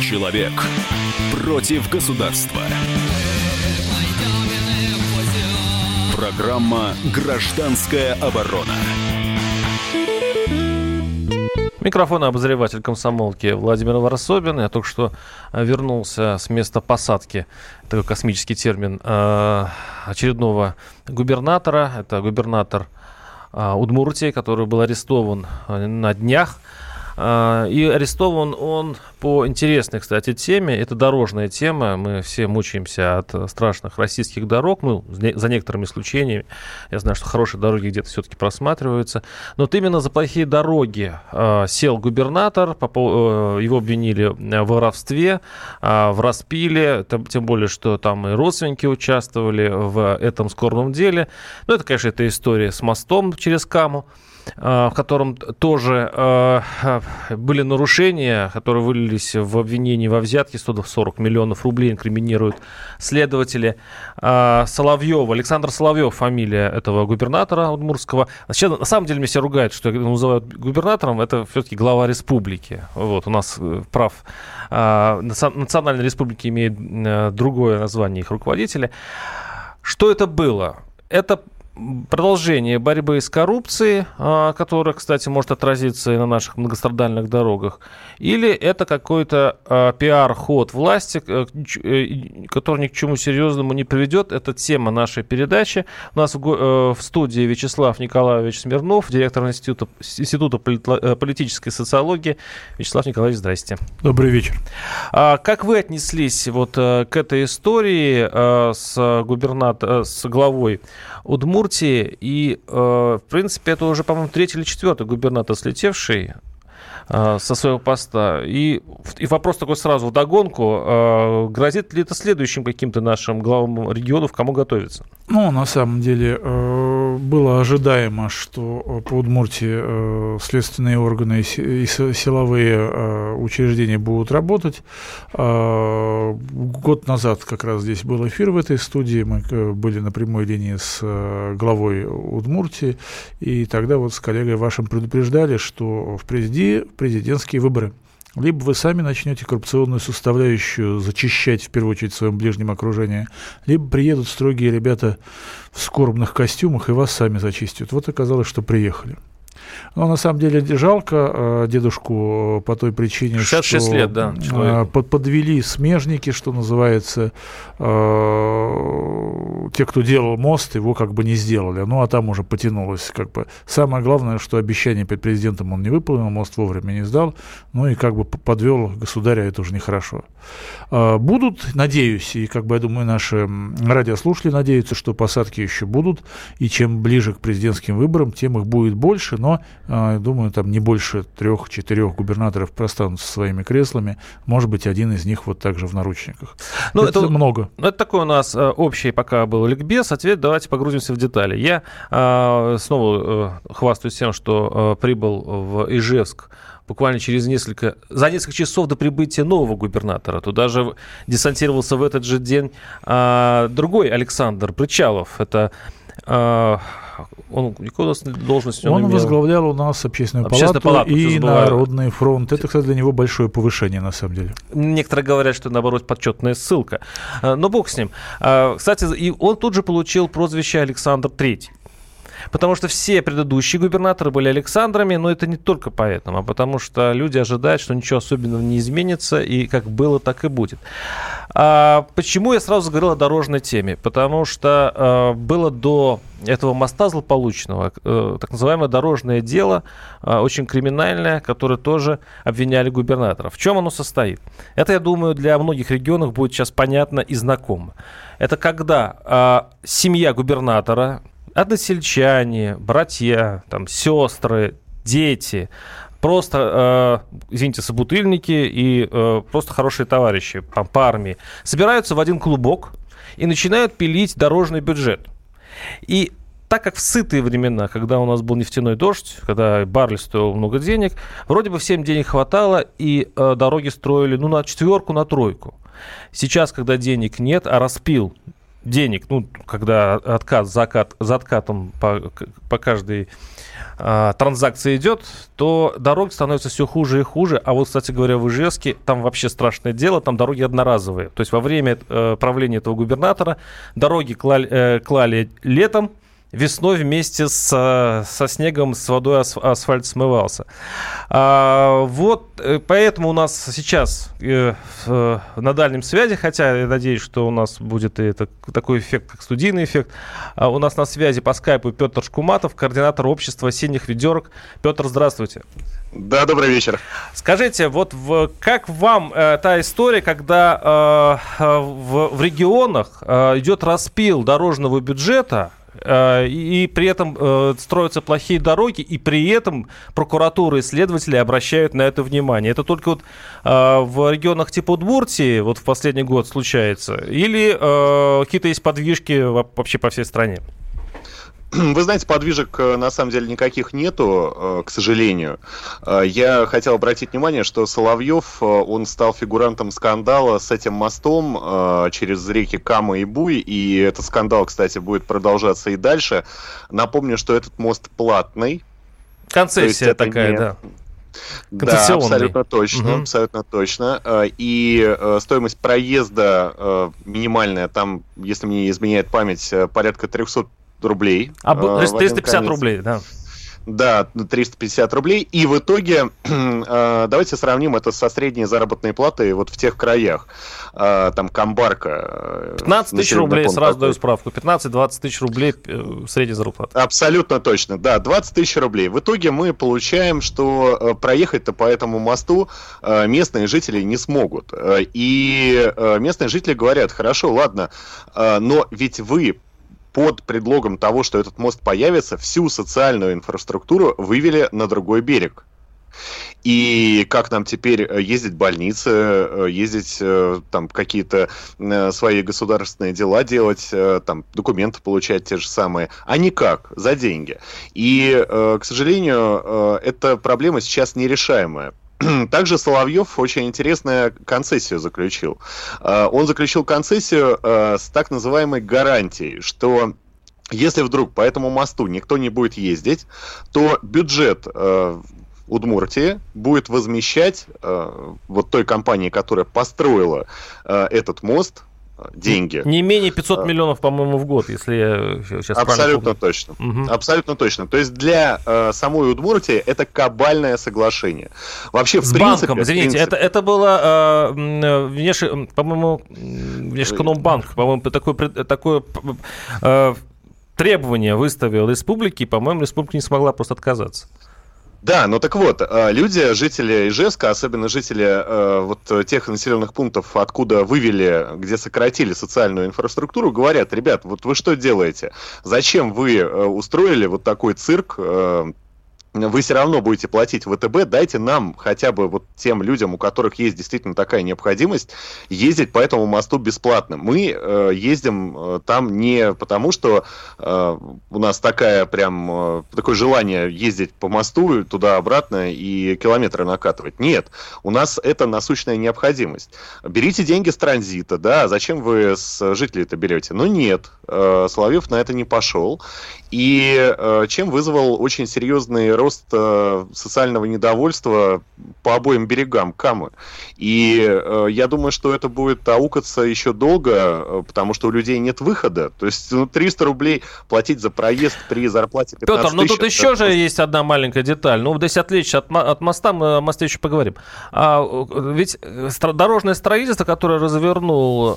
Человек против государства. Программа «Гражданская оборона». Микрофон обозреватель комсомолки Владимир Варсобин. Я только что э, вернулся с места посадки, такой космический термин, э, очередного губернатора. Это губернатор э, Удмуртии, который был арестован на днях. И арестован он по интересной, кстати, теме. Это дорожная тема. Мы все мучаемся от страшных российских дорог, ну, за некоторыми исключениями. Я знаю, что хорошие дороги где-то все-таки просматриваются. Но вот именно за плохие дороги э, сел губернатор, э, его обвинили в воровстве, э, в распиле, тем более, что там и родственники участвовали в этом скорбном деле. Ну, это, конечно, эта история с мостом через Каму. Э, в котором тоже э, были нарушения, которые вылились в обвинении во взятке 140 миллионов рублей, инкриминируют следователи э, Соловьева. Александр Соловьев, фамилия этого губернатора Удмурского. Сейчас, на самом деле, мне все ругают, что называют губернатором, это все-таки глава республики. Вот, у нас прав Национальной республики имеет другое название их руководителя. Что это было? Это продолжение борьбы с коррупцией, а, которая, кстати, может отразиться и на наших многострадальных дорогах, или это какой-то а, пиар-ход власти, э, э, который ни к чему серьезному не приведет. Это тема нашей передачи. У нас в, э, студии Вячеслав Николаевич Смирнов, директор Института, Института политической социологии. Вячеслав Николаевич, здрасте. Добрый вечер. А как вы отнеслись вот к этой истории с губернатором, с главой Удмуртии. И, э, в принципе, это уже, по-моему, третий или четвертый губернатор слетевший со своего поста. И, и вопрос такой сразу в догонку. Э, грозит ли это следующим каким-то нашим главам регионов, кому готовиться? Ну, на самом деле, было ожидаемо, что по Удмуртии следственные органы и силовые учреждения будут работать. Год назад как раз здесь был эфир в этой студии. Мы были на прямой линии с главой Удмуртии. И тогда вот с коллегой вашим предупреждали, что впереди президентские выборы. Либо вы сами начнете коррупционную составляющую зачищать, в первую очередь, в своем ближнем окружении, либо приедут строгие ребята в скорбных костюмах и вас сами зачистят. Вот оказалось, что приехали. Но на самом деле жалко э, дедушку э, по той причине, 66 что лет, да, э, подвели смежники, что называется, те, кто делал мост, его как бы не сделали. Ну, а там уже потянулось. Как бы. Самое главное, что обещание перед президентом он не выполнил, мост вовремя не сдал, ну и как бы подвел государя, это уже нехорошо. Будут, надеюсь, и как бы я думаю, наши радиослушатели надеются, что посадки еще будут, и чем ближе к президентским выборам, тем их будет больше, но а, думаю, там не больше трех-четырех губернаторов простанут со своими креслами. Может быть, один из них вот также в наручниках. Ну, это, это много. Ну, это такой у нас э, общий пока был ликбез. Ответ давайте погрузимся в детали. Я э, снова э, хвастаюсь тем, что э, прибыл в Ижевск буквально через несколько, за несколько часов до прибытия нового губернатора. Туда же десантировался в этот же день а, другой Александр Причалов. Это а, он какую должность он, он имел? возглавлял у нас общественную, общественную палату, палату и Народный фронт. Это, кстати, для него большое повышение, на самом деле. Некоторые говорят, что, наоборот, почетная ссылка. А, но бог с ним. А, кстати, и он тут же получил прозвище Александр Третий. Потому что все предыдущие губернаторы были Александрами, но это не только поэтому, а потому что люди ожидают, что ничего особенного не изменится, и как было, так и будет. А почему я сразу говорил о дорожной теме? Потому что э, было до этого моста злополучного э, так называемое дорожное дело, э, очень криминальное, которое тоже обвиняли губернатора. В чем оно состоит? Это, я думаю, для многих регионов будет сейчас понятно и знакомо. Это когда э, семья губернатора, односельчане, братья, там, сестры, дети, просто, э, извините, собутыльники и э, просто хорошие товарищи по, по армии собираются в один клубок и начинают пилить дорожный бюджет. И так как в сытые времена, когда у нас был нефтяной дождь, когда баррель стоил много денег, вроде бы всем денег хватало, и э, дороги строили ну, на четверку, на тройку. Сейчас, когда денег нет, а распил денег, ну, когда откат, закат, за откатом по, по каждой э, транзакция идет, то дорог становится все хуже и хуже. А вот, кстати говоря, в Ижевске там вообще страшное дело, там дороги одноразовые. То есть во время э, правления этого губернатора дороги клали, э, клали летом, весной вместе с, со снегом, с водой асфальт смывался. А, вот э, поэтому у нас сейчас э, э, на дальнем связи, хотя я надеюсь, что у нас будет и это, такой эффект, как студийный эффект, а у нас на связи по скайпу Петр Шкуматов, координатор общества осенних ведерок. Петр, здравствуйте. Да, добрый вечер. Скажите, вот в, как вам э, та история, когда э, в, в регионах э, идет распил дорожного бюджета, Э, и при этом э, строятся плохие дороги, и при этом прокуратура и следователи обращают на это внимание. Это только вот э, в регионах типа Удмуртии вот в последний год случается, или какие-то есть подвижки вообще по всей стране? Вы знаете, подвижек э, на самом деле никаких нету, э, к сожалению. Э, я хотел обратить внимание, что Соловьев, он стал фигурантом скандала с этим мостом через реки Кама и Буй, и этот скандал, кстати, будет продолжаться и дальше. Напомню, что этот мост платный. Концессия такая, не... да. Да, абсолютно точно, угу. абсолютно точно. И стоимость проезда минимальная, там, если мне не изменяет память, порядка 300 рублей. А, есть 350 рублей, да. Да, 350 рублей. И в итоге, э, давайте сравним это со средней заработной платой вот в тех краях. Э, там Камбарка. 15 э, тысяч рублей, сразу такой. даю справку. 15-20 тысяч рублей средняя зарплата. Абсолютно точно, да, 20 тысяч рублей. В итоге мы получаем, что проехать-то по этому мосту местные жители не смогут. И местные жители говорят, хорошо, ладно, но ведь вы под предлогом того, что этот мост появится, всю социальную инфраструктуру вывели на другой берег. И как нам теперь э, ездить в больницы, э, ездить э, там какие-то свои государственные дела делать, там документы получать те же самые, а никак, за деньги. И, к сожалению, эта проблема сейчас нерешаемая. Также Соловьев очень интересную концессию заключил. А, он заключил концессию а, с так называемой гарантией, что если вдруг по этому мосту никто не будет ездить, то бюджет а, Удмуртии будет возмещать вот той компании, которая построила этот мост, деньги. Не менее 500 а. миллионов, по-моему, в год, если я сейчас Абсолютно точно. Угу. Абсолютно точно. То есть для э, самой Удмуртии это кабальное соглашение. Вообще, в С принципе, банком, извините, принципе... это, это было, э, внеш... по-моему, Внешэкономбанк, по-моему, такое, такое э, требование выставил республике, по-моему, республика не смогла просто отказаться. Да, ну так вот, э, люди, жители Ижевска, особенно жители э, вот тех населенных пунктов, откуда вывели, где сократили социальную инфраструктуру, говорят, ребят, вот вы что делаете? Зачем вы э, устроили вот такой цирк вы все равно будете платить ВТБ, дайте нам хотя бы вот тем людям, у которых есть действительно такая необходимость, ездить по этому мосту бесплатно. Мы э, ездим э, там не потому, что э, у нас такая прям э, такое желание ездить по мосту туда-обратно и километры накатывать. Нет, у нас это насущная необходимость. Берите деньги с транзита, да, зачем вы с жителей это берете? Ну нет, э, Соловьев на это не пошел. И э, чем вызвал очень серьезный рост э, социального недовольства по обоим берегам Камы. И э, я думаю, что это будет аукаться еще долго, э, потому что у людей нет выхода. То есть ну, 300 рублей платить за проезд при зарплате 15 Петр, ну тут еще же есть одна маленькая деталь. Ну, если отвлечься от, от моста, мы о мосте еще поговорим. А, ведь дорожное строительство, которое развернул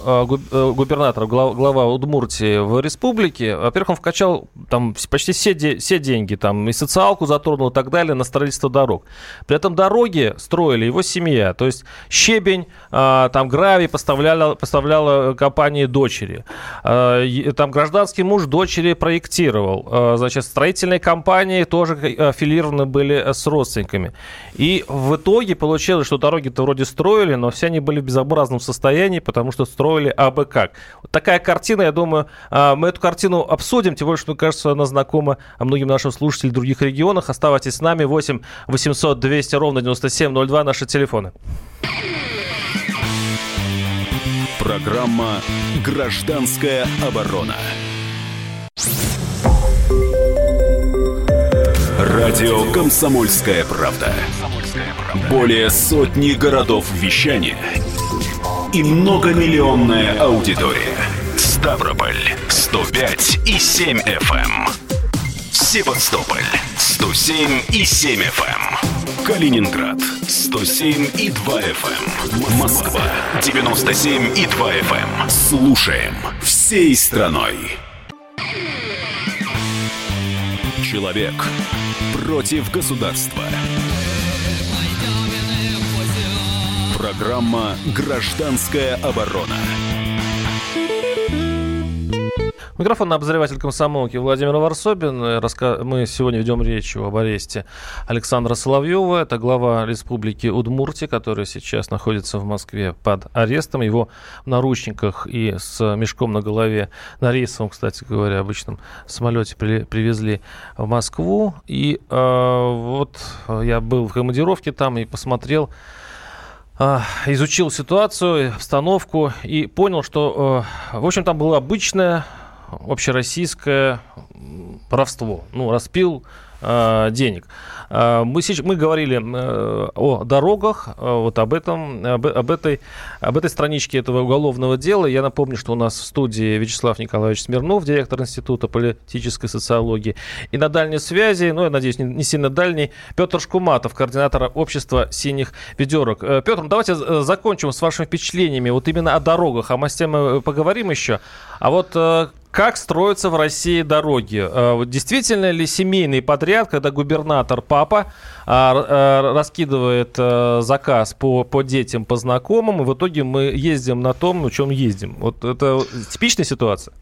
губернатор, глава, глава Удмуртии в республике, во-первых, он вкачал там почти все, де, все деньги, там и социалку затронул и так далее на строительство дорог. При этом дороги строили его семья. То есть щебень, а, там гравий поставляла, поставляла компании дочери. А, там гражданский муж дочери проектировал. А, значит, строительные компании тоже аффилированы были с родственниками. И в итоге получилось, что дороги-то вроде строили, но все они были в безобразном состоянии, потому что строили абы как. Вот такая картина, я думаю, мы эту картину обсудим, тем более, что, мне кажется, она знакома многим нашим слушателям в других регионах. Оставайтесь с нами. 8 800 200 ровно 9702 наши телефоны. Программа «Гражданская оборона». Радио «Комсомольская правда». Более сотни городов вещания и многомиллионная аудитория. Ставрополь 105 и 7 FM. Эм. Севастополь 107 и 7 FM. Эм. Калининград 107 и 2 FM. Эм. Москва 97 и 2 FM. Слушаем всей страной. Человек против государства. Программа «Гражданская оборона». Микрофон обозреватель комсомолки Владимир Варсобин. Мы сегодня ведем речь об аресте Александра Соловьева. Это глава Республики Удмуртия, который сейчас находится в Москве под арестом. Его в наручниках и с мешком на голове на рейсовом, кстати говоря, обычном самолете при, привезли в Москву. И э, вот я был в командировке там и посмотрел а, изучил ситуацию, обстановку и понял, что, э, в общем, там было обычное общероссийское воровство. Ну, распил э, денег. Э, мы, сейчас, мы говорили э, о дорогах, вот об этом, об, об, этой, об этой страничке этого уголовного дела. Я напомню, что у нас в студии Вячеслав Николаевич Смирнов, директор Института политической социологии. И на дальней связи, ну, я надеюсь, не, не сильно дальний, Петр Шкуматов, координатор общества «Синих ведерок». Петр, давайте закончим с вашими впечатлениями вот именно о дорогах. О мастях мы поговорим еще. А вот как строятся в России дороги? Э, действительно ли семейный подряд, когда губернатор папа а, э, раскидывает э, заказ по, по детям, по знакомым, и в итоге мы ездим на том, на чем ездим? Вот это типичная ситуация?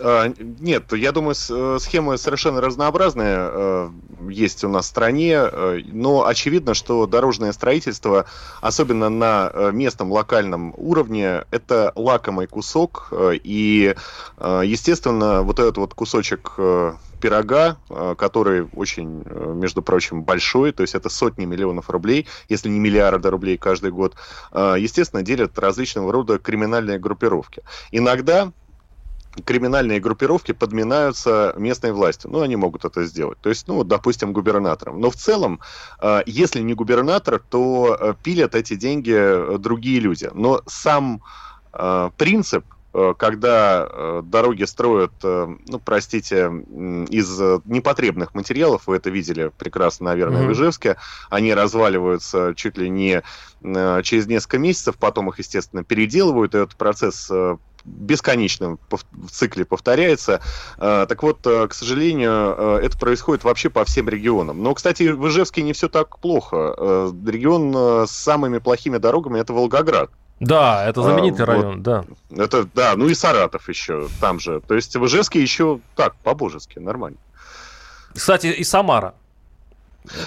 А, нет, я думаю, э, схемы совершенно разнообразные э, есть у нас в стране, э, но очевидно, что дорожное строительство, особенно на местном локальном уровне, это лакомый кусок, и, естественно, вот этот вот кусочек пирога, который очень, между прочим, большой, то есть это сотни миллионов рублей, если не миллиарды рублей каждый год, естественно, делят различного рода криминальные группировки. Иногда криминальные группировки подминаются местной властью. Ну, они могут это сделать. То есть, ну, допустим, губернатором. Но в целом, э, если не губернатор, то э, пилят эти деньги э, другие люди. Но сам принцип когда дороги строят, ну, простите, из непотребных материалов, вы это видели прекрасно, наверное, mm-hmm. в Ижевске, они разваливаются чуть ли не через несколько месяцев, потом их, естественно, переделывают, и этот процесс бесконечно в цикле повторяется. А, так вот, э, к сожалению, э, это происходит вообще по всем регионам. Но, кстати, в Ижевске не все так плохо. Э, регион с самыми плохими дорогами это Волгоград. Да, это знаменитый а, район, вот, да. Это, да, ну и Саратов еще там же. То есть в Ижевске еще так, по-божески, нормально. Кстати, и Самара.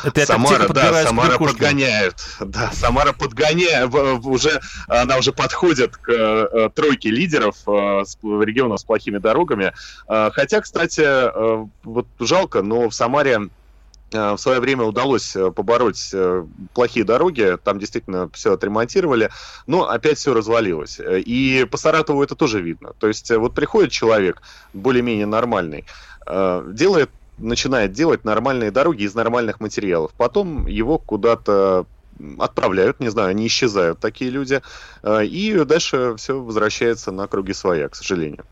Это Самара, да, Самара подгоняет. Да, Самара подгоняет. Уже, она уже подходит к э, тройке лидеров э, регионов с плохими дорогами. Э, хотя, кстати, вот жалко, но в Самаре в свое время удалось побороть плохие дороги, там действительно все отремонтировали, но опять все развалилось. И по Саратову это тоже видно. То есть вот приходит человек более-менее нормальный, делает начинает делать нормальные дороги из нормальных материалов. Потом его куда-то отправляют, не знаю, они исчезают, такие люди, э, и дальше все возвращается на круги своя, к сожалению.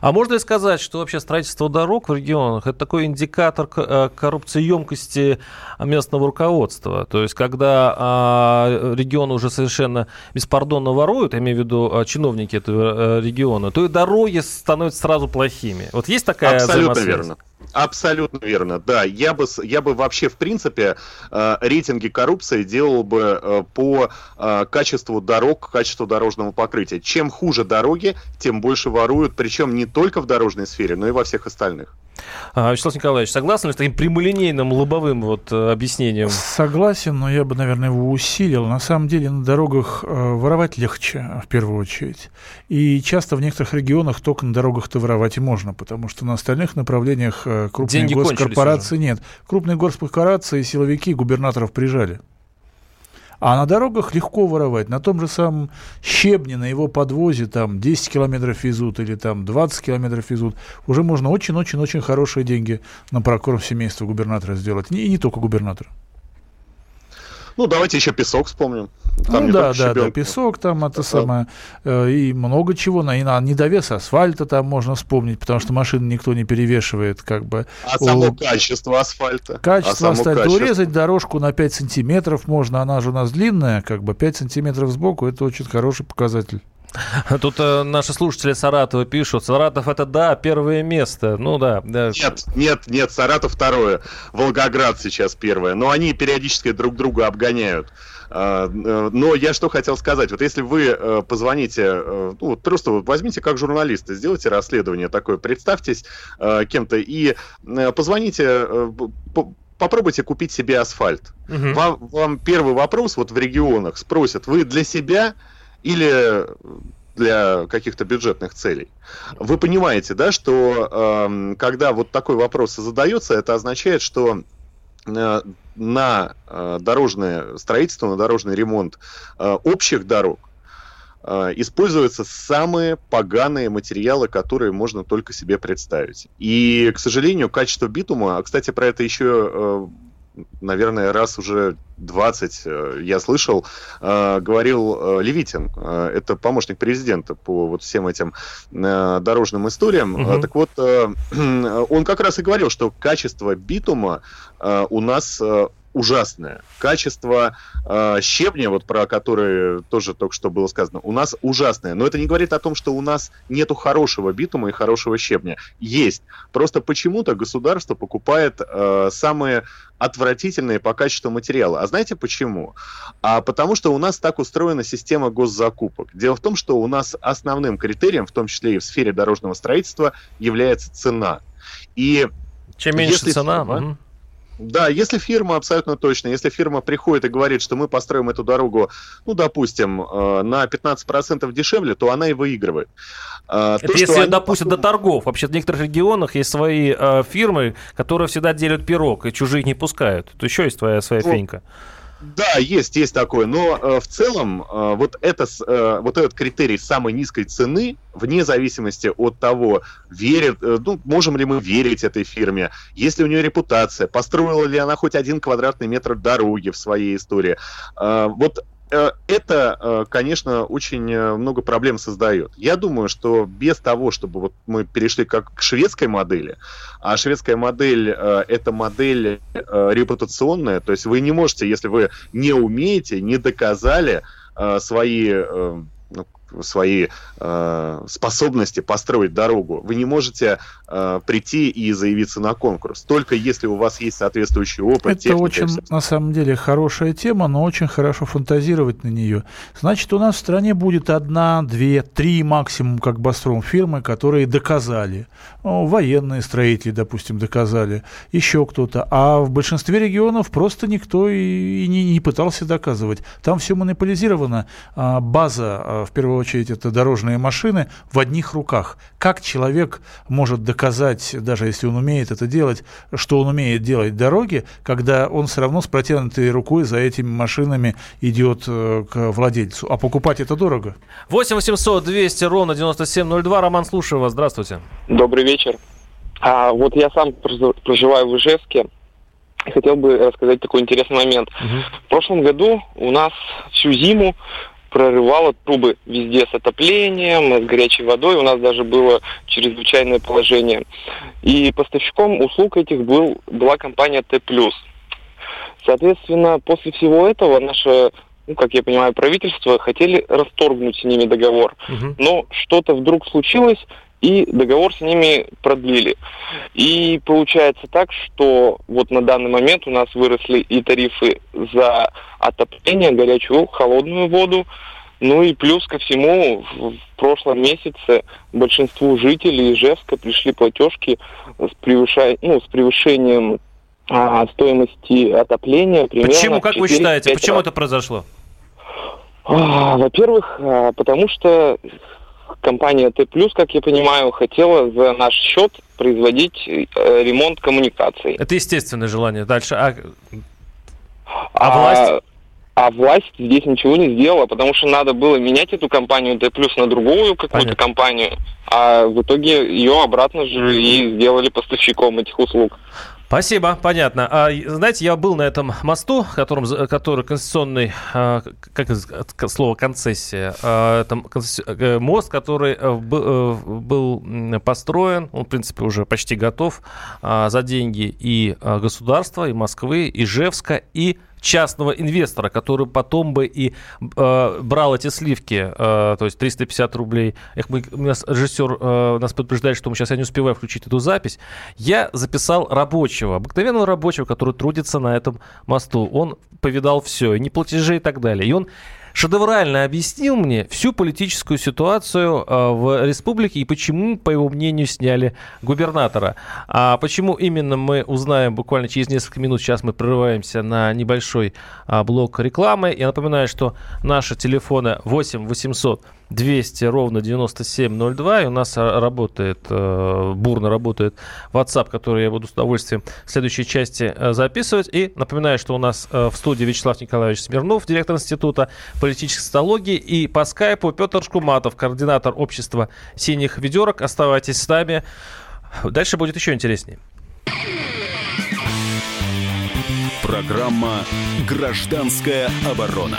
А можно ли сказать, что вообще строительство дорог в регионах это такой индикатор э, коррупциемкости местного руководства? То есть, когда а, регионы уже совершенно беспардонно воруют, я имею в виду а, чиновники этого э, региона, то и дороги становятся сразу плохими. Вот есть такая Абсолютно верно. Абсолютно верно, да. Я бы, я бы вообще, в принципе, э, рейтинги коррупции делал бы э, по э, качеству дорог, качеству дорожного покрытия. Чем хуже дороги, тем больше воруют, причем не только в дорожной сфере, но и во всех остальных. А, Вячеслав Николаевич, согласны ли с таким прямолинейным лобовым вот э, объяснением? Согласен, но я бы, наверное, его усилил. На самом деле на дорогах э, воровать легче, в первую очередь. И часто в некоторых регионах только на дорогах-то воровать и можно, потому что на остальных направлениях э, крупные госкорпорации нет. Крупные госкорпорации, силовики губернаторов прижали. А на дорогах легко воровать. На том же самом щебне, на его подвозе там 10 километров везут или там 20 километров везут. Уже можно очень-очень-очень хорошие деньги на прокорм семейства губернатора сделать. И не только губернатора. Ну, давайте еще песок вспомним. Там ну да, да, да, песок там это самое, э, и много чего, на, и на недовес асфальта там можно вспомнить, потому что машины никто не перевешивает, как бы. А у... само качество асфальта? Качество а асфальта. Качество. Урезать дорожку на 5 сантиметров можно, она же у нас длинная, как бы 5 сантиметров сбоку, это очень хороший показатель. Тут э, наши слушатели Саратова пишут, Саратов это да, первое место. Ну да, да. Нет, нет, нет, Саратов второе. Волгоград сейчас первое. Но они периодически друг друга обгоняют. А, э, но я что хотел сказать. Вот если вы э, позвоните, э, ну, вот просто возьмите как журналисты, сделайте расследование такое, представьтесь кем-то и позвоните, попробуйте купить себе асфальт. Угу. Вам, вам первый вопрос вот в регионах спросят, вы для себя или для каких-то бюджетных целей. Вы понимаете, да, что э, когда вот такой вопрос задается, это означает, что э, на э, дорожное строительство, на дорожный ремонт э, общих дорог э, используются самые поганые материалы, которые можно только себе представить. И, к сожалению, качество битума, а, кстати, про это еще наверное, раз уже 20 э, я слышал, э, говорил э, Левитин, это помощник президента по вот всем этим дорожным историям. Угу. Так вот, он как раз и говорил, что качество битума у нас ужасное. Качество э, щебня, вот про которое тоже только что было сказано, у нас ужасное. Но это не говорит о том, что у нас нету хорошего битума и хорошего щебня. Есть. Просто почему-то государство покупает э, самые отвратительные по качеству материалы. А знаете почему? А потому что у нас так устроена система госзакупок. Дело в том, что у нас основным критерием, в том числе и в сфере дорожного строительства, является цена. И чем меньше цена, фирма, да, если фирма, абсолютно точно, если фирма приходит и говорит, что мы построим эту дорогу, ну, допустим, э, на 15% дешевле, то она и выигрывает. Это то, если они... допустят до торгов. Вообще в некоторых регионах есть свои э, фирмы, которые всегда делят пирог, и чужие не пускают. То еще есть твоя своя ну, фенька. Да, есть, есть такое, но э, в целом э, вот, это, э, вот этот критерий самой низкой цены, вне зависимости от того, верит, э, ну, можем ли мы верить этой фирме, есть ли у нее репутация, построила ли она хоть один квадратный метр дороги в своей истории. Э, вот это, э, конечно, очень э, много проблем создает. Я думаю, что без того, чтобы вот мы перешли как к шведской модели, а шведская модель это модель репутационная, то есть вы не можете, если вы не умеете, не доказали свои свои э, способности построить дорогу. Вы не можете э, прийти и заявиться на конкурс, только если у вас есть соответствующий опыт. Это техника, очень, на самом деле, хорошая тема, но очень хорошо фантазировать на нее. Значит, у нас в стране будет одна, две, три максимум, как Бастром, фирмы, которые доказали. Ну, военные строители, допустим, доказали, еще кто-то. А в большинстве регионов просто никто и, и не, не пытался доказывать. Там все монополизировано. А база, а, в первую очередь, это дорожные машины в одних руках. Как человек может доказать, даже если он умеет это делать, что он умеет делать дороги, когда он все равно с протянутой рукой за этими машинами идет э, к владельцу? А покупать это дорого. 8 800 200 ровно 9702. Роман, слушаю вас. Здравствуйте. Добрый вечер. А, вот я сам проживаю в Ижевске. Хотел бы рассказать такой интересный момент. Угу. В прошлом году у нас всю зиму прорывало трубы везде с отоплением, с горячей водой. У нас даже было чрезвычайное положение. И поставщиком услуг этих был, была компания Т+. Соответственно, после всего этого наше ну, как я понимаю, правительство хотели расторгнуть с ними договор. Угу. Но что-то вдруг случилось, и договор с ними продлили. И получается так, что вот на данный момент у нас выросли и тарифы за отопление, горячую, холодную воду, ну и плюс ко всему, в прошлом месяце большинству жителей Ижевска пришли платежки с, превышай, ну, с превышением а, стоимости отопления. Почему, как вы считаете, почему раз. это произошло? А, во-первых, а, потому что компания Т+, как я понимаю, хотела за наш счет производить э, ремонт коммуникаций. Это естественное желание. Дальше. А, а, а власть? а власть здесь ничего не сделала, потому что надо было менять эту компанию плюс на другую какую-то компанию, а в итоге ее обратно же и сделали поставщиком этих услуг. Спасибо, понятно. А, знаете, я был на этом мосту, которым, который конституционный, а, как слово концессия, а, там э, мост, который э, э, был построен, он, в принципе, уже почти готов а, за деньги и государства, и Москвы, и Ижевска, и частного инвестора, который потом бы и э, брал эти сливки, э, то есть 350 рублей. Эх, мы, у нас режиссер э, нас предупреждает, что мы сейчас я не успеваю включить эту запись. Я записал рабочего, обыкновенного рабочего, который трудится на этом мосту. Он повидал все, и неплатежи и так далее. И он шедеврально объяснил мне всю политическую ситуацию э, в республике и почему, по его мнению, сняли губернатора. А почему именно мы узнаем буквально через несколько минут. Сейчас мы прерываемся на небольшой а, блок рекламы. Я напоминаю, что наши телефоны 8 800 200 ровно 9702. И у нас работает, э, бурно работает WhatsApp, который я буду с удовольствием в следующей части э, записывать. И напоминаю, что у нас э, в студии Вячеслав Николаевич Смирнов, директор Института политической социологии. И по скайпу Петр Шкуматов, координатор общества «Синих ведерок». Оставайтесь с нами. Дальше будет еще интереснее. Программа «Гражданская оборона».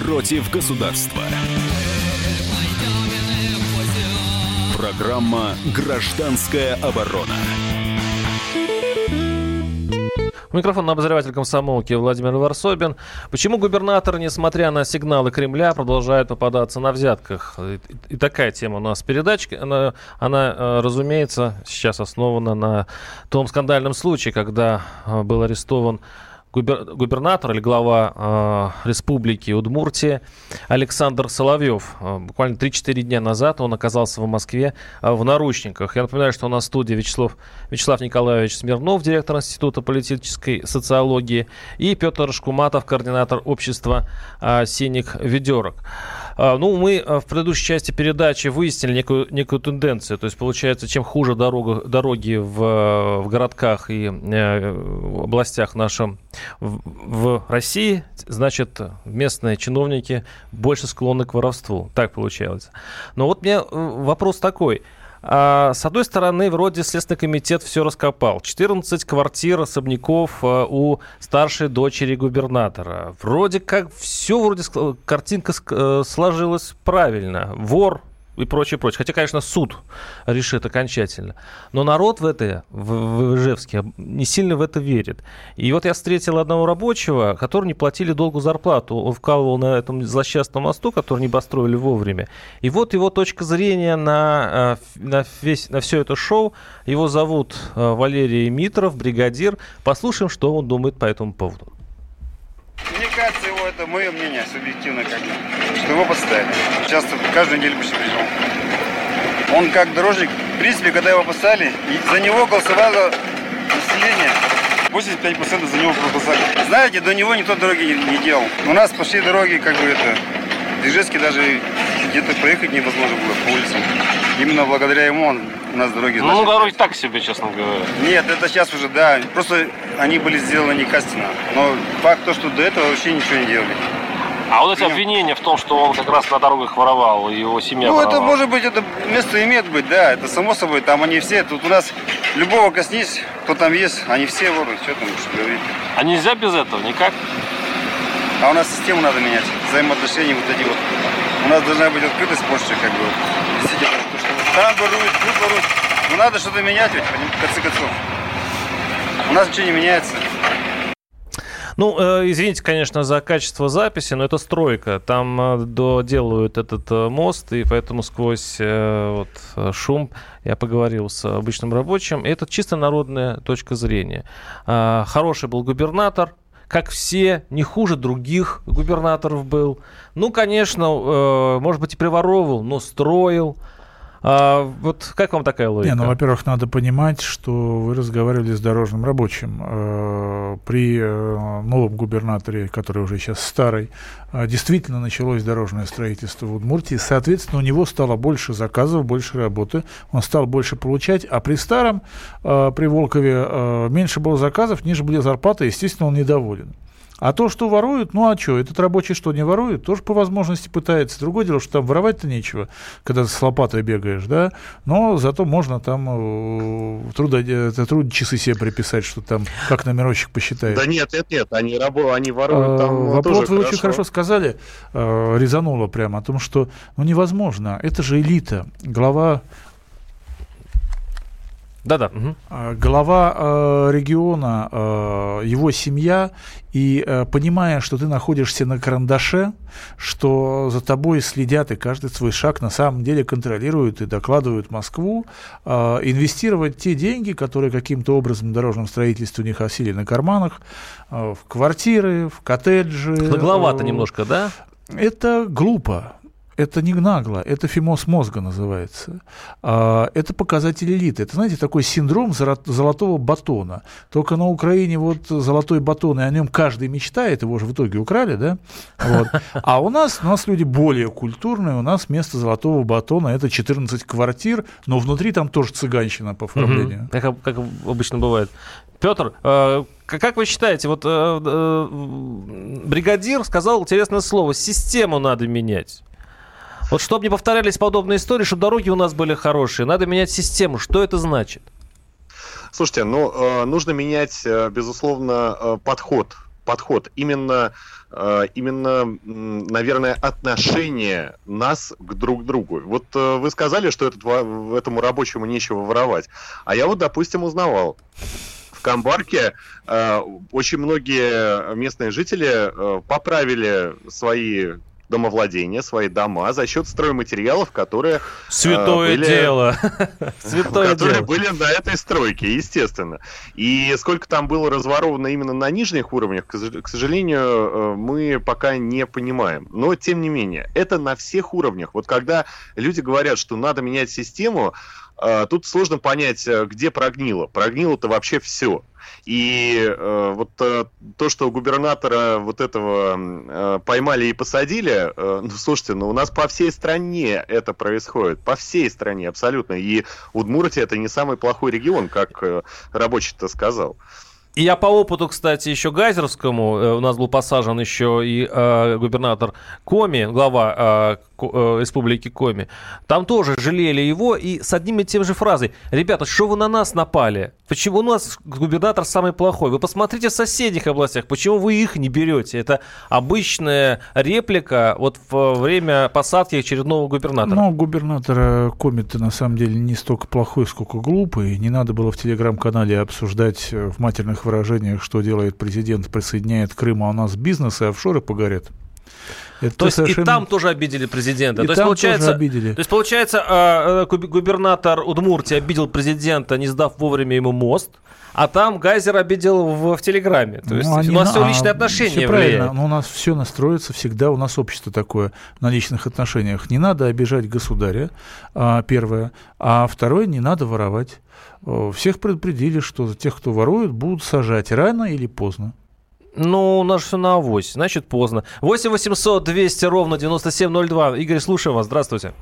против государства. Программа «Гражданская оборона». Микрофон обозреватель комсомолки Владимир Варсобин. Почему губернатор, несмотря на сигналы Кремля, продолжает попадаться на взятках? И такая тема у нас передачки. Она, она, э, разумеется, сейчас основана на том скандальном случае, когда э, был арестован губернатор или глава э, республики Удмуртия Александр Соловьев. Э, буквально 3-4 дня назад он оказался в Москве э, в наручниках. Я напоминаю, что у нас в студии Вячеслав, Вячеслав Николаевич Смирнов, директор Института политической социологии, и Петр Шкуматов, координатор общества э, «Синих ведерок». А, ну, мы а, в предыдущей части передачи выяснили некую, некую тенденцию. То есть, получается, чем хуже дорога, дороги в, в городках и э, в областях нашем в, в России, значит, местные чиновники больше склонны к воровству. Так получается. Но вот меня э, вопрос такой – с одной стороны, вроде Следственный комитет все раскопал. 14 квартир особняков а, у старшей дочери губернатора. Вроде как все, вроде картинка э, сложилась правильно. Вор и прочее, прочее. Хотя, конечно, суд решит окончательно. Но народ в это, в, в Ижевске, не сильно в это верит. И вот я встретил одного рабочего, который не платили долгу зарплату. Он вкалывал на этом злосчастном мосту, который не построили вовремя. И вот его точка зрения на, э, на, весь, на все это шоу. Его зовут э, Валерий Митров, бригадир. Послушаем, что он думает по этому поводу. Его это мое мнение, субъективно как бы, что его поставили. Часто каждую неделю почти приезжал. Он как дорожник, в принципе, когда его поставили, за него голосовало население. 85% за него проголосовали. Знаете, до него никто дороги не, не делал. У нас пошли дороги, как бы это, в Ижевске даже где-то проехать невозможно было по улицам. Именно благодаря ему он у нас дороги... Ну, значит, дороги так себе, честно говоря. Нет, это сейчас уже, да. Просто они были сделаны некачественно. Но факт то, что до этого вообще ничего не делали. А вот эти обвинения в том, что он как раз на дорогах воровал, и его семья Ну, воровала. это может быть, это место имеет быть, да, это само собой, там они все, тут у нас любого коснись, кто там есть, они все воруют, что там говорить. А нельзя без этого, никак? А у нас систему надо менять, взаимоотношения вот эти вот. У нас должна быть открытость больше, как бы, действительно, то, что там воруют, тут воруют. Ну, надо что-то менять ведь, в конце концов. У нас ничего не меняется. Ну, э, извините, конечно, за качество записи, но это стройка. Там э, доделывают этот э, мост, и поэтому сквозь вот, шум я поговорил с обычным рабочим. Это чисто народная точка зрения. Э, хороший был губернатор, как все, не хуже других губернаторов был. Ну, конечно, э, может быть, и приворовывал, но строил. А, вот как вам такая логика? Не, ну, во-первых, надо понимать, что вы разговаривали с дорожным рабочим. Э, при э, новом губернаторе, который уже сейчас старый, э, действительно началось дорожное строительство в Удмуртии. Соответственно, у него стало больше заказов, больше работы. Он стал больше получать. А при старом, при Волкове, меньше было заказов, ниже были зарплаты. Естественно, он недоволен. А то, что воруют, ну а что, этот рабочий что, не ворует? Тоже по возможности пытается. Другое дело, что там воровать-то нечего, когда ты с лопатой бегаешь, да? Но зато можно там э, трудо, это труд часы себе приписать, что там, как номерочек посчитает. Да нет, нет, нет, они, рабо, они воруют там а, Вопрос тоже вы хорошо. очень хорошо сказали, э, резануло прямо о том, что ну невозможно, это же элита, глава да-да. Угу. Глава э, региона, э, его семья, и э, понимая, что ты находишься на карандаше, что за тобой следят и каждый свой шаг на самом деле контролируют и докладывают Москву, э, инвестировать те деньги, которые каким-то образом в дорожном строительстве у них осели на карманах, э, в квартиры, в коттеджи. Нагловато э, немножко, да? Это глупо это не нагло, это фимоз мозга называется. А, это показатель элиты. Это, знаете, такой синдром золотого батона. Только на Украине вот золотой батон, и о нем каждый мечтает, его же в итоге украли, да? Вот. А у нас, у нас люди более культурные, у нас вместо золотого батона это 14 квартир, но внутри там тоже цыганщина по оформлению. Угу. Как, как обычно бывает. Петр, э, как вы считаете, вот э, э, бригадир сказал интересное слово, систему надо менять. Вот чтобы не повторялись подобные истории, чтобы дороги у нас были хорошие, надо менять систему. Что это значит? Слушайте, ну, э, нужно менять, э, безусловно, э, подход. Подход. Именно, именно, наверное, отношение нас к друг другу. Вот вы сказали, что этот, этому рабочему нечего воровать. А я вот, допустим, узнавал. В Камбарке очень многие местные жители поправили свои домовладения, свои дома за счет стройматериалов, которые... Э, Святое были, дело. Святое которые дело. были на этой стройке, естественно. И сколько там было разворовано именно на нижних уровнях, к сожалению, э, мы пока не понимаем. Но, тем не менее, это на всех уровнях. Вот когда люди говорят, что надо менять систему, тут сложно понять, где прогнило. Прогнило-то вообще все. И э, вот э, то, что губернатора вот этого э, поймали и посадили, э, ну слушайте, ну у нас по всей стране это происходит, по всей стране абсолютно. И Удмуртия это не самый плохой регион, как э, рабочий-то сказал. Я по опыту, кстати, еще Гайзерскому, э, у нас был посажен еще и э, губернатор Коми, глава э, Э, республики Коми, там тоже жалели его и с одним и тем же фразой. Ребята, что вы на нас напали? Почему у нас губернатор самый плохой? Вы посмотрите в соседних областях, почему вы их не берете? Это обычная реплика вот во время посадки очередного губернатора. Ну, губернатор Коми-то на самом деле не столько плохой, сколько глупый. Не надо было в телеграм-канале обсуждать э, в матерных выражениях, что делает президент, присоединяет Крым, а у нас бизнес и офшоры погорят. Это то есть совершенно... и там тоже обидели президента. И то есть, получается, тоже обидели. То есть, получается, а, э, губернатор Удмуртии обидел президента, не сдав вовремя ему мост, а там Гайзер обидел в, в Телеграме. То есть ну, у нас на... все личные отношения все правильно, но ну, у нас все настроится всегда, у нас общество такое на личных отношениях. Не надо обижать государя, а, первое, а второе, не надо воровать. Всех предупредили, что тех, кто ворует, будут сажать рано или поздно. Ну, у нас все на авось, значит поздно. 8 800 200 ровно 9702. Игорь, слушаю вас, здравствуйте.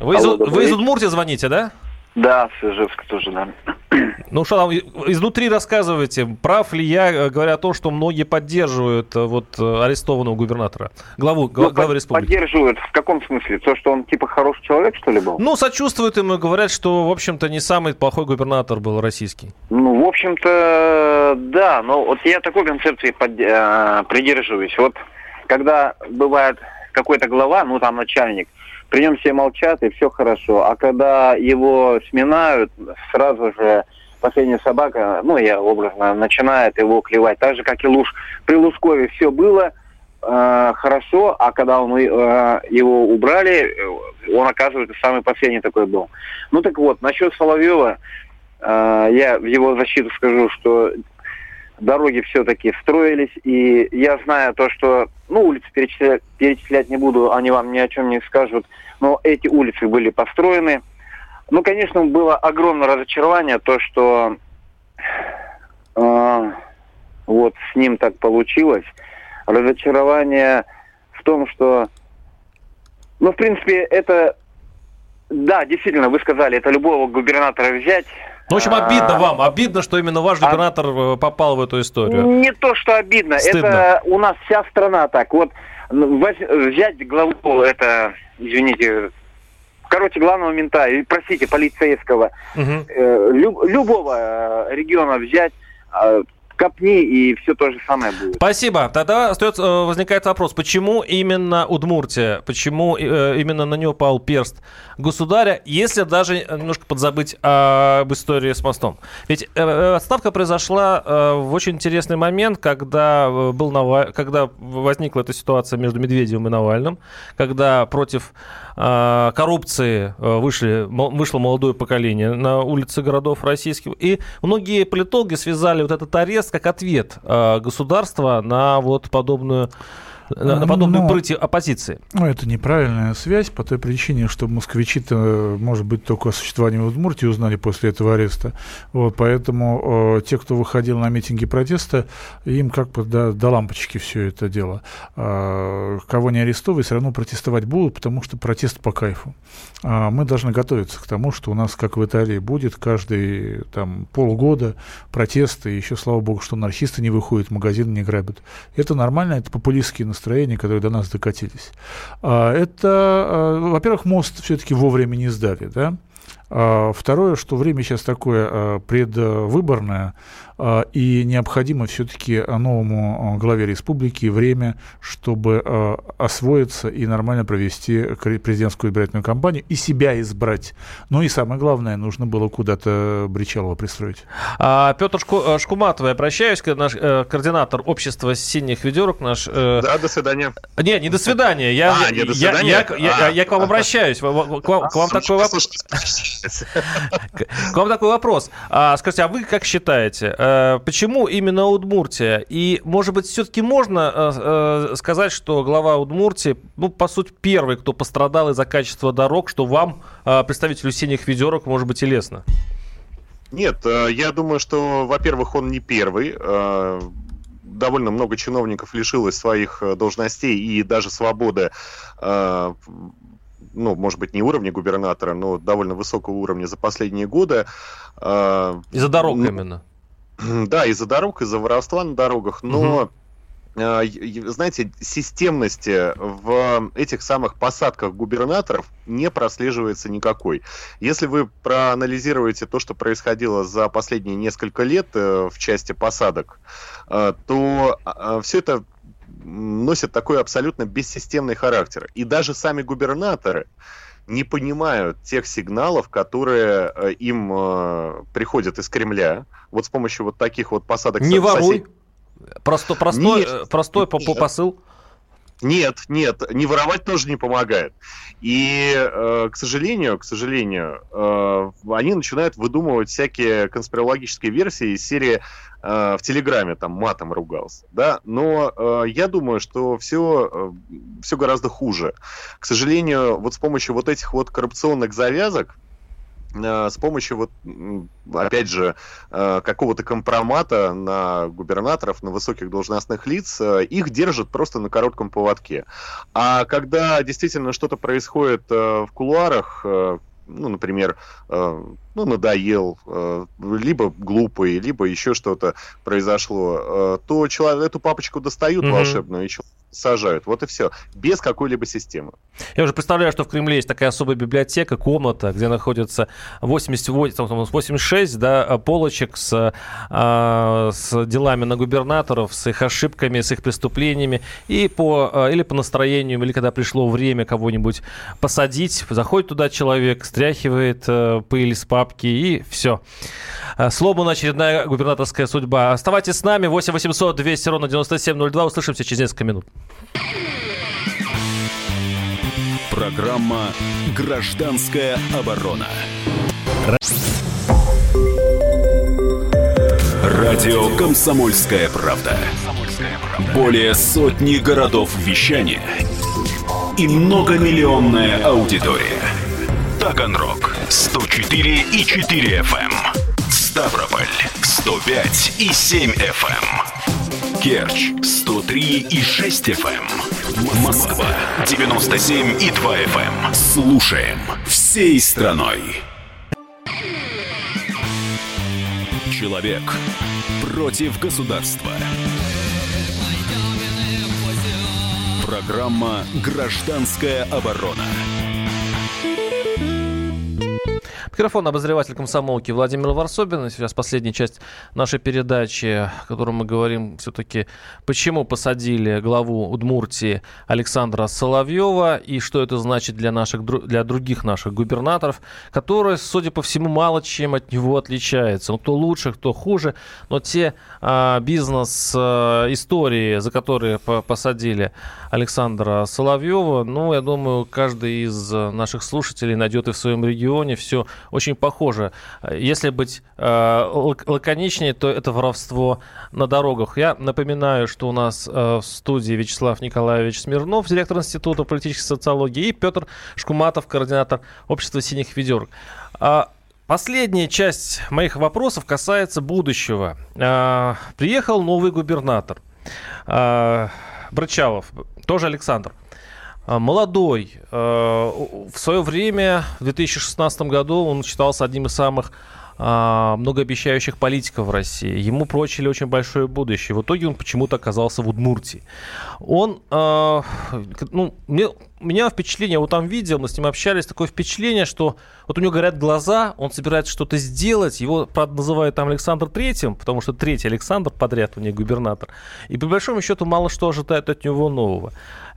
Вы, Алло, из, вы из Удмуртии звоните, да? Да, с Ижевска тоже, да. Ну что там, изнутри рассказывайте, прав ли я, э, говоря о том, что многие поддерживают э, вот э, арестованного губернатора, главу, ну, главы республики? Поддерживают в каком смысле? То, что он типа хороший человек, что ли, был? Ну, сочувствуют ему и говорят, что, в общем-то, не самый плохой губернатор был российский. Ну, в общем-то, да, но вот я такой концепции под, э, придерживаюсь. Вот когда бывает какой-то глава, ну там начальник, при нем все молчат и все хорошо. А когда его сминают, сразу же последняя собака, ну, я образно, начинает его клевать. Так же, как и Луж. При Лужкове все было э, хорошо, а когда он, э, его убрали, он, оказывается, самый последний такой был. Ну, так вот, насчет Соловьева, э, я в его защиту скажу, что дороги все-таки строились, и я знаю то, что, ну, улицы перечислять, перечислять не буду, они вам ни о чем не скажут, но эти улицы были построены. Ну, конечно, было огромное разочарование, то, что э, вот с ним так получилось. Разочарование в том, что, ну, в принципе, это, да, действительно, вы сказали, это любого губернатора взять, ну, в общем, обидно а, вам, обидно, что именно ваш а губернатор а... попал в эту историю. Не то, что обидно, Стыдно. это у нас вся страна так. Вот взять главу, это, извините, короче, главного мента, простите, полицейского, угу. э, люб, любого региона взять, а, копни, и все то же самое будет. Спасибо. Тогда остается, э, возникает вопрос, почему именно Удмуртия, почему э, именно на нее пал перст государя, если даже немножко подзабыть об истории с мостом? Ведь э, отставка произошла в очень интересный момент, когда, был Наваль... когда возникла эта ситуация между Медведевым и Навальным, когда против коррупции вышли, вышло молодое поколение на улицы городов российских, и многие политологи связали вот этот арест как ответ э, государства на вот подобную на, на подобную Но, оппозиции. Ну, это неправильная связь по той причине, что москвичи-то, может быть, только о существовании Удмуртии узнали после этого ареста. Вот, поэтому э, те, кто выходил на митинги протеста, им как бы до, до лампочки все это дело. Э, кого не арестовывают, все равно протестовать будут, потому что протест по кайфу. Э, мы должны готовиться к тому, что у нас, как в Италии, будет каждый там, полгода протесты, еще, слава богу, что анархисты не выходят, магазины не грабят. Это нормально, это популистские настроения настроения, которые до нас докатились. А, это, а, во-первых, мост все-таки вовремя не сдали, да, Второе, что время сейчас такое предвыборное, а, и необходимо все-таки новому а, главе республики время, чтобы а, освоиться и нормально провести президентскую избирательную кампанию и себя избрать. Ну и самое главное, нужно было куда-то Бричалова пристроить. А, Петр Шку, Шкуматов, я обращаюсь, наш э, координатор общества синих ведерок наш. Э... Да, до свидания. Не, не до свидания. Я, а, не до свидания. Я, я, я, я, я к вам обращаюсь. К вам, к вам такой вопрос. К вам такой вопрос. Скажите, а вы как считаете? Э, почему именно Удмуртия? И, может быть, все-таки можно э, э, сказать, что глава Удмуртии, ну, по сути, первый, кто пострадал из-за качества дорог, что вам, представителю синих ведерок, может быть, и лестно? Нет, я думаю, что, во-первых, он не первый довольно много чиновников лишилось своих должностей и даже свободы, ну, может быть, не уровня губернатора, но довольно высокого уровня за последние годы. Из-за дорог ну, именно. Да, из-за дорог, из-за воровства на дорогах, но... Угу знаете, системности в этих самых посадках губернаторов не прослеживается никакой. Если вы проанализируете то, что происходило за последние несколько лет э, в части посадок, э, то а, все это носит такой абсолютно бессистемный характер. И даже сами губернаторы, не понимают тех сигналов, которые э, им э, приходят из Кремля. Вот с помощью вот таких вот посадок... Не воруй. Сосед... Просто, простой, нет, э, простой нет. посыл. Нет, нет, не воровать тоже не помогает. И, э, к сожалению, к сожалению, э, они начинают выдумывать всякие конспирологические версии из серии э, в Телеграме там матом ругался, да, но э, я думаю, что все, э, все гораздо хуже. К сожалению, вот с помощью вот этих вот коррупционных завязок, с помощью вот, опять же, э, какого-то компромата на губернаторов, на высоких должностных лиц, э, их держат просто на коротком поводке. А когда действительно что-то происходит в кулуарах, ну, например, э, ну, надоел, э, либо глупый, либо еще что-то произошло, э, то человек, эту папочку достают mm-hmm. волшебную и сажают. Вот и все. Без какой-либо системы. Я уже представляю, что в Кремле есть такая особая библиотека, комната, где находится 88, 86 да, полочек с, а, с делами на губернаторов, с их ошибками, с их преступлениями. И по, а, или по настроению, или когда пришло время кого-нибудь посадить, заходит туда человек, стряхивает э, пыль с папки и все. А, сломана очередная губернаторская судьба. Оставайтесь с нами. 8 800 200 ровно 9702. Услышимся через несколько минут. Программа «Гражданская оборона». Радио «Комсомольская правда». Более сотни городов вещания и многомиллионная аудитория. Таганрог 104 и 4 FM. Эм. Ставрополь 105 и 7 FM. Керчь 103 и 6 FM. Москва 97 и 2 FM. Эм. Слушаем всей страной. Человек против государства. Программа «Гражданская оборона». Микрофон обозреватель комсомолки Владимир Варсобин. Сейчас последняя часть нашей передачи, в которой мы говорим все-таки, почему посадили главу Удмуртии Александра Соловьева и что это значит для, наших, для других наших губернаторов, которые, судя по всему, мало чем от него отличаются. Ну, кто лучше, кто хуже, но те а, бизнес-истории, а, за которые посадили Александра Соловьева, ну, я думаю, каждый из наших слушателей найдет и в своем регионе все очень похоже. Если быть э, лаконичнее, то это воровство на дорогах. Я напоминаю, что у нас э, в студии Вячеслав Николаевич Смирнов, директор Института политической социологии, и Петр Шкуматов, координатор общества «Синих ведерок». А Последняя часть моих вопросов касается будущего. А, приехал новый губернатор а, Брычалов, тоже Александр. А, молодой. А, в свое время, в 2016 году, он считался одним из самых а, многообещающих политиков в России. Ему прочили очень большое будущее. В итоге он почему-то оказался в Удмуртии. Он, ну, мне, у меня впечатление, я его там видел, мы с ним общались, такое впечатление, что вот у него горят глаза, он собирается что-то сделать, его, правда, называют там Александр Третьим, потому что третий Александр подряд у них губернатор. И по большому счету мало что ожидают от него нового.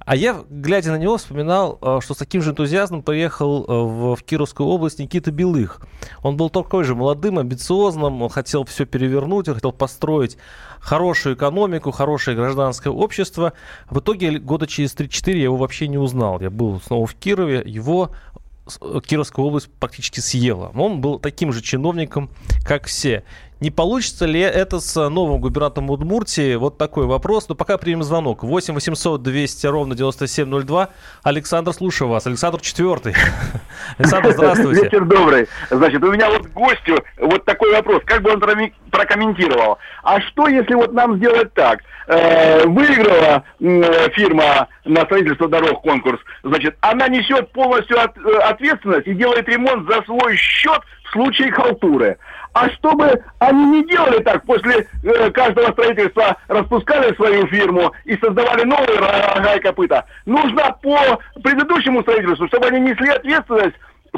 А я, глядя на него, вспоминал, э, что с таким же энтузиазмом приехал э, в, в Кировскую область Никита Белых. Он был такой же молодым, амбициозным, он хотел все перевернуть, он хотел построить хорошую экономику, хорошее гражданское общество. В итоге года через 3-4 я его вообще не узнал. Я был снова в Кирове, его э, Кировская область практически съела. Он был таким же чиновником, как все. Не получится ли это с новым губернатором Удмуртии? Вот такой вопрос. Но пока примем звонок. 8 800 200 ровно 9702. Александр, слушаю вас. Александр четвертый. Александр, здравствуйте. Вечер добрый. Значит, у меня вот гостю вот такой вопрос. Как бы он прокомментировал? А что, если вот нам сделать так? Э, выиграла фирма на строительство дорог конкурс, значит, она несет полностью э, ответственность и делает ремонт за свой счет в случае халтуры. А чтобы они не делали так, после э, каждого строительства распускали свою фирму и создавали новые рога и копыта, нужно по предыдущему строительству, чтобы они несли ответственность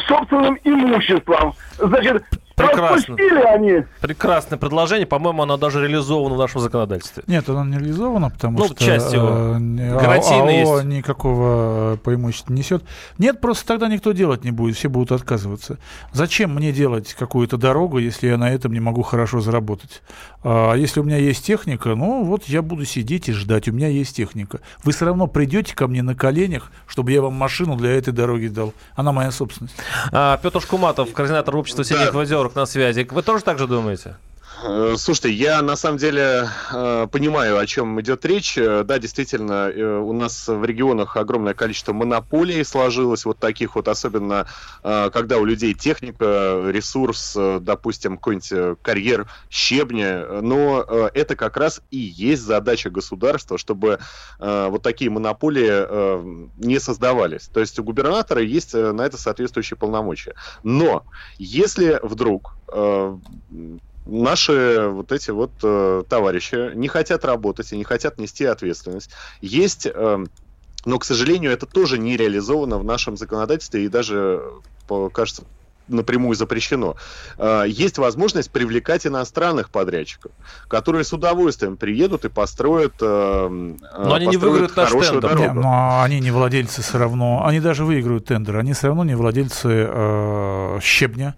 собственным имуществом. Значит, Прекрасно. они. Прекрасное предложение. По-моему, оно даже реализовано в нашем законодательстве. Нет, оно не реализовано, потому ну, что часть его. Э, Гарантийно АО, есть. никакого преимущества несет. Нет, просто тогда никто делать не будет, все будут отказываться. Зачем мне делать какую-то дорогу, если я на этом не могу хорошо заработать? А если у меня есть техника, ну вот я буду сидеть и ждать, у меня есть техника. Вы все равно придете ко мне на коленях, чтобы я вам машину для этой дороги дал. Она моя собственность. А, Петр Шкуматов, координатор общества «Синих да. Озерок» на связи. Вы тоже так же думаете? Э, слушайте, я на самом деле э, понимаю, о чем идет речь. Э, да, действительно, у нас в регионах огромное количество монополий сложилось, вот таких вот, особенно когда у людей техника, ресурс, допустим, какой-нибудь карьер щебня. Но это как раз и есть задача государства, чтобы вот такие монополии не создавались. То есть у губернатора есть на это соответствующие полномочия. Но если вдруг наши вот эти вот э, товарищи не хотят работать и не хотят нести ответственность. Есть э, но, к сожалению, это тоже не реализовано в нашем законодательстве и даже, кажется, напрямую запрещено. А, есть возможность привлекать иностранных подрядчиков, которые с удовольствием приедут и построят а, Но они не выиграют наш тендер. Дорогу. но они не владельцы все равно. Они даже выиграют тендер. Они все равно не владельцы э, щебня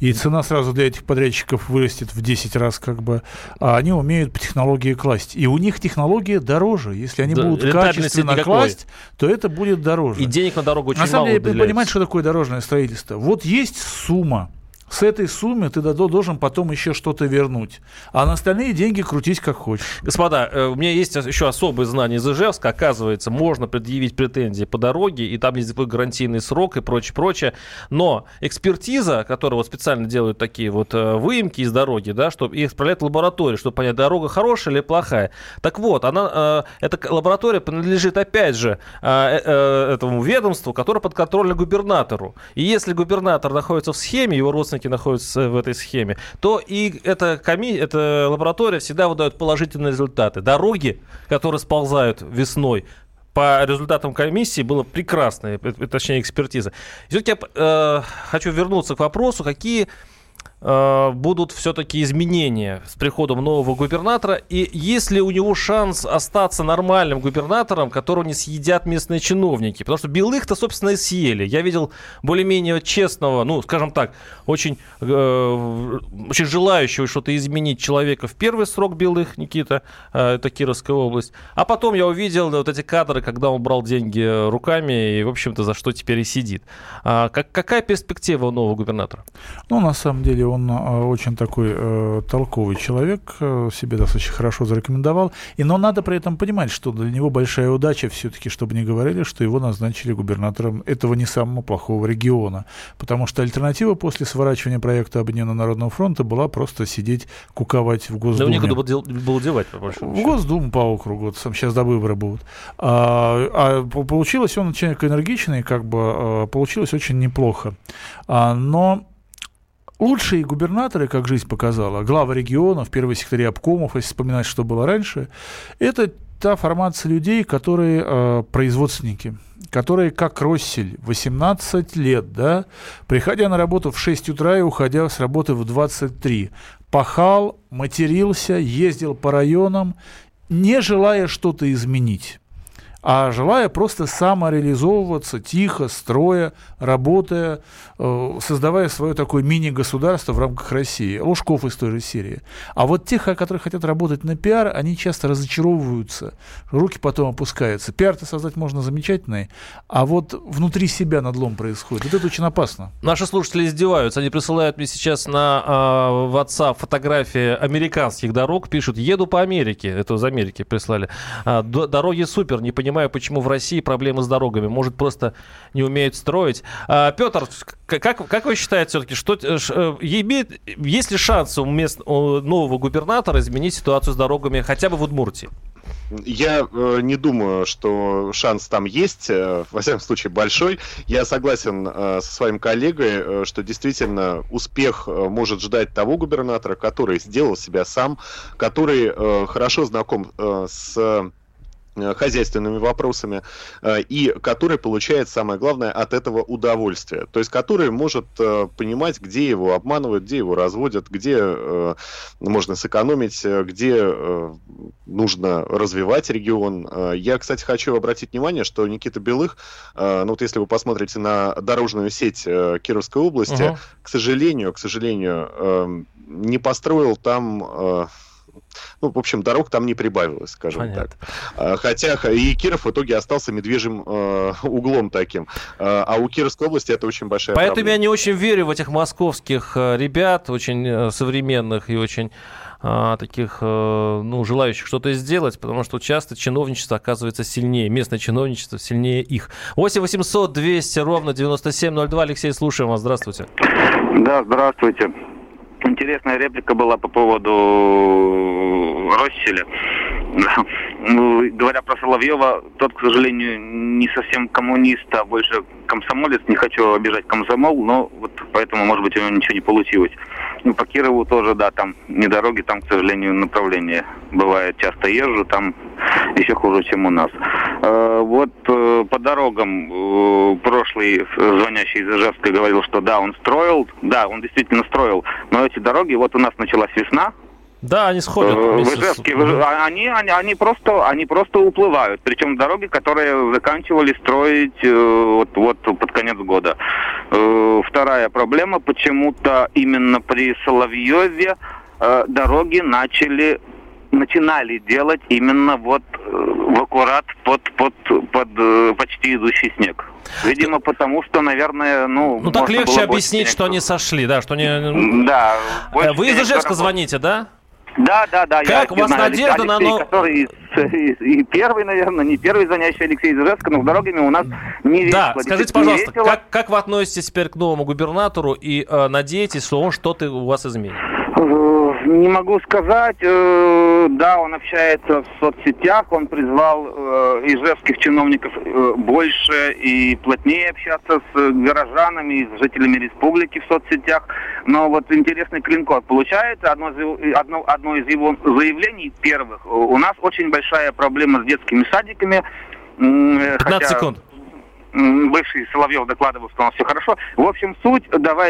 и цена сразу для этих подрядчиков вырастет в 10 раз, как бы, а они умеют по технологии класть. И у них технология дороже. Если они да, будут качественно никакой. класть, то это будет дороже. И денег на дорогу очень на самом деле, понимаете, что такое дорожное строительство? Вот есть сумма, с этой суммы ты должен потом еще что-то вернуть. А на остальные деньги крутись как хочешь. Господа, э, у меня есть еще особые знания из Ижевска. Оказывается, можно предъявить претензии по дороге, и там есть гарантийный срок и прочее, прочее. Но экспертиза, которая вот специально делают такие вот э, выемки из дороги, да, чтобы их отправляют в лабораторию, чтобы понять, дорога хорошая или плохая. Так вот, она, э, эта лаборатория принадлежит опять же этому ведомству, которое под контролем губернатору. И если губернатор находится в схеме, его родственники участники находятся в этой схеме, то и эта, коми... эта лаборатория всегда выдает положительные результаты. Дороги, которые сползают весной, по результатам комиссии было прекрасное, точнее экспертиза. Все-таки я э, хочу вернуться к вопросу, какие Э, будут все-таки изменения с приходом нового губернатора, и есть ли у него шанс остаться нормальным губернатором, которого не съедят местные чиновники? Потому что белых-то, собственно, и съели. Я видел более-менее честного, ну, скажем так, очень, э, очень желающего что-то изменить человека в первый срок белых, Никита, э, это Кировская область. А потом я увидел вот эти кадры, когда он брал деньги руками, и, в общем-то, за что теперь и сидит. А, как, какая перспектива у нового губернатора? Ну, на самом деле, он э, очень такой э, толковый человек, э, себе достаточно хорошо зарекомендовал. И, но надо при этом понимать, что для него большая удача все-таки, чтобы не говорили, что его назначили губернатором этого не самого плохого региона. Потому что альтернатива после сворачивания проекта Объединенного Народного фронта была просто сидеть, куковать в Госдуме. Да некуда было девать, по большому В Госдуму по округу, вот, сейчас до выбора будут. А, а получилось он человек энергичный, как бы а, получилось очень неплохо. А, но Лучшие губернаторы, как жизнь показала, главы регионов, первые секретари обкомов, если вспоминать, что было раньше, это та формация людей, которые э, производственники, которые как Россель, 18 лет, да, приходя на работу в 6 утра и уходя с работы в 23, пахал, матерился, ездил по районам, не желая что-то изменить а желая просто самореализовываться тихо, строя, работая, э, создавая свое такое мини-государство в рамках России. Лужков из той же серии. А вот тех, которые хотят работать на пиар, они часто разочаровываются, руки потом опускаются. Пиар-то создать можно замечательный, а вот внутри себя надлом происходит. Вот это очень опасно. Наши слушатели издеваются. Они присылают мне сейчас на э, WhatsApp фотографии американских дорог, пишут, еду по Америке. Это из Америки прислали. А, дороги супер, не понимаю понимаю, почему в России проблемы с дорогами. Может, просто не умеют строить. А, Петр, как, как вы считаете все-таки, что э, имеет, есть ли шанс у, мест, у нового губернатора изменить ситуацию с дорогами хотя бы в Удмуртии? Я э, не думаю, что шанс там есть, э, во всяком случае большой. Я согласен э, со своим коллегой, э, что действительно успех э, может ждать того губернатора, который сделал себя сам, который э, хорошо знаком э, с хозяйственными вопросами, э, и который получает, самое главное, от этого удовольствие. То есть который может э, понимать, где его обманывают, где его разводят, где можно сэкономить, где нужно развивать регион. Я, кстати, хочу обратить внимание, что Никита Белых, ну вот если вы посмотрите на дорожную сеть Кировской области, uh к сожалению, к сожалению, не построил там ну, в общем, дорог там не прибавилось, скажем Понятно. так. Хотя и Киров в итоге остался медвежьим э, углом таким. А, а у Кировской области это очень большая Поэтому проблема. я не очень верю в этих московских э, ребят, очень э, современных и очень а, таких, ну, желающих что-то сделать, потому что часто чиновничество оказывается сильнее, местное чиновничество сильнее их. 8 800 200 ровно 9702. Алексей, слушаем вас. Здравствуйте. Да, здравствуйте. Интересная реплика была по поводу Росселя. Ну, говоря про Соловьева, тот, к сожалению, не совсем коммунист, а больше комсомолец. Не хочу обижать комсомол, но вот поэтому, может быть, у него ничего не получилось. Ну, по Кирову тоже, да, там не дороги, там, к сожалению, направление. Бывает, часто езжу, там еще хуже, чем у нас. Э, вот э, по дорогам э, прошлый звонящий из Ижевска говорил, что да, он строил, да, он действительно строил, но эти дороги, вот у нас началась весна, да, они сходят. В Ижевске, они, они, они, просто, они просто уплывают. Причем дороги, которые заканчивали строить вот, вот под конец года. Вторая проблема, почему-то именно при Соловьеве дороги начали начинали делать именно вот э, в аккурат под, под, под э, почти идущий снег. Видимо, потому что, наверное, ну... Ну, так легче объяснить, что они сошли, да, что они... Да. Э, вы из Ижевска звоните, да? Да, да, да. Как у вас знаю, надежда Алексей, на... Который и, первый, наверное, не первый звонящий Алексей Ижевска, но с дорогами у нас не весело. Да, скажите, пожалуйста, как, как вы относитесь теперь к новому губернатору и э, надеетесь, что он что-то у вас изменит? Не могу сказать. Э, да, он общается в соцсетях, он призвал э, ижевских чиновников э, больше и плотнее общаться с горожанами, с жителями республики в соцсетях. Но вот интересный клинкор получается. Одно, одно, одно из его заявлений первых. У нас очень большая проблема с детскими садиками. 15 хотя... секунд бывший Соловьев докладывал, что у нас все хорошо. В общем, суть, давай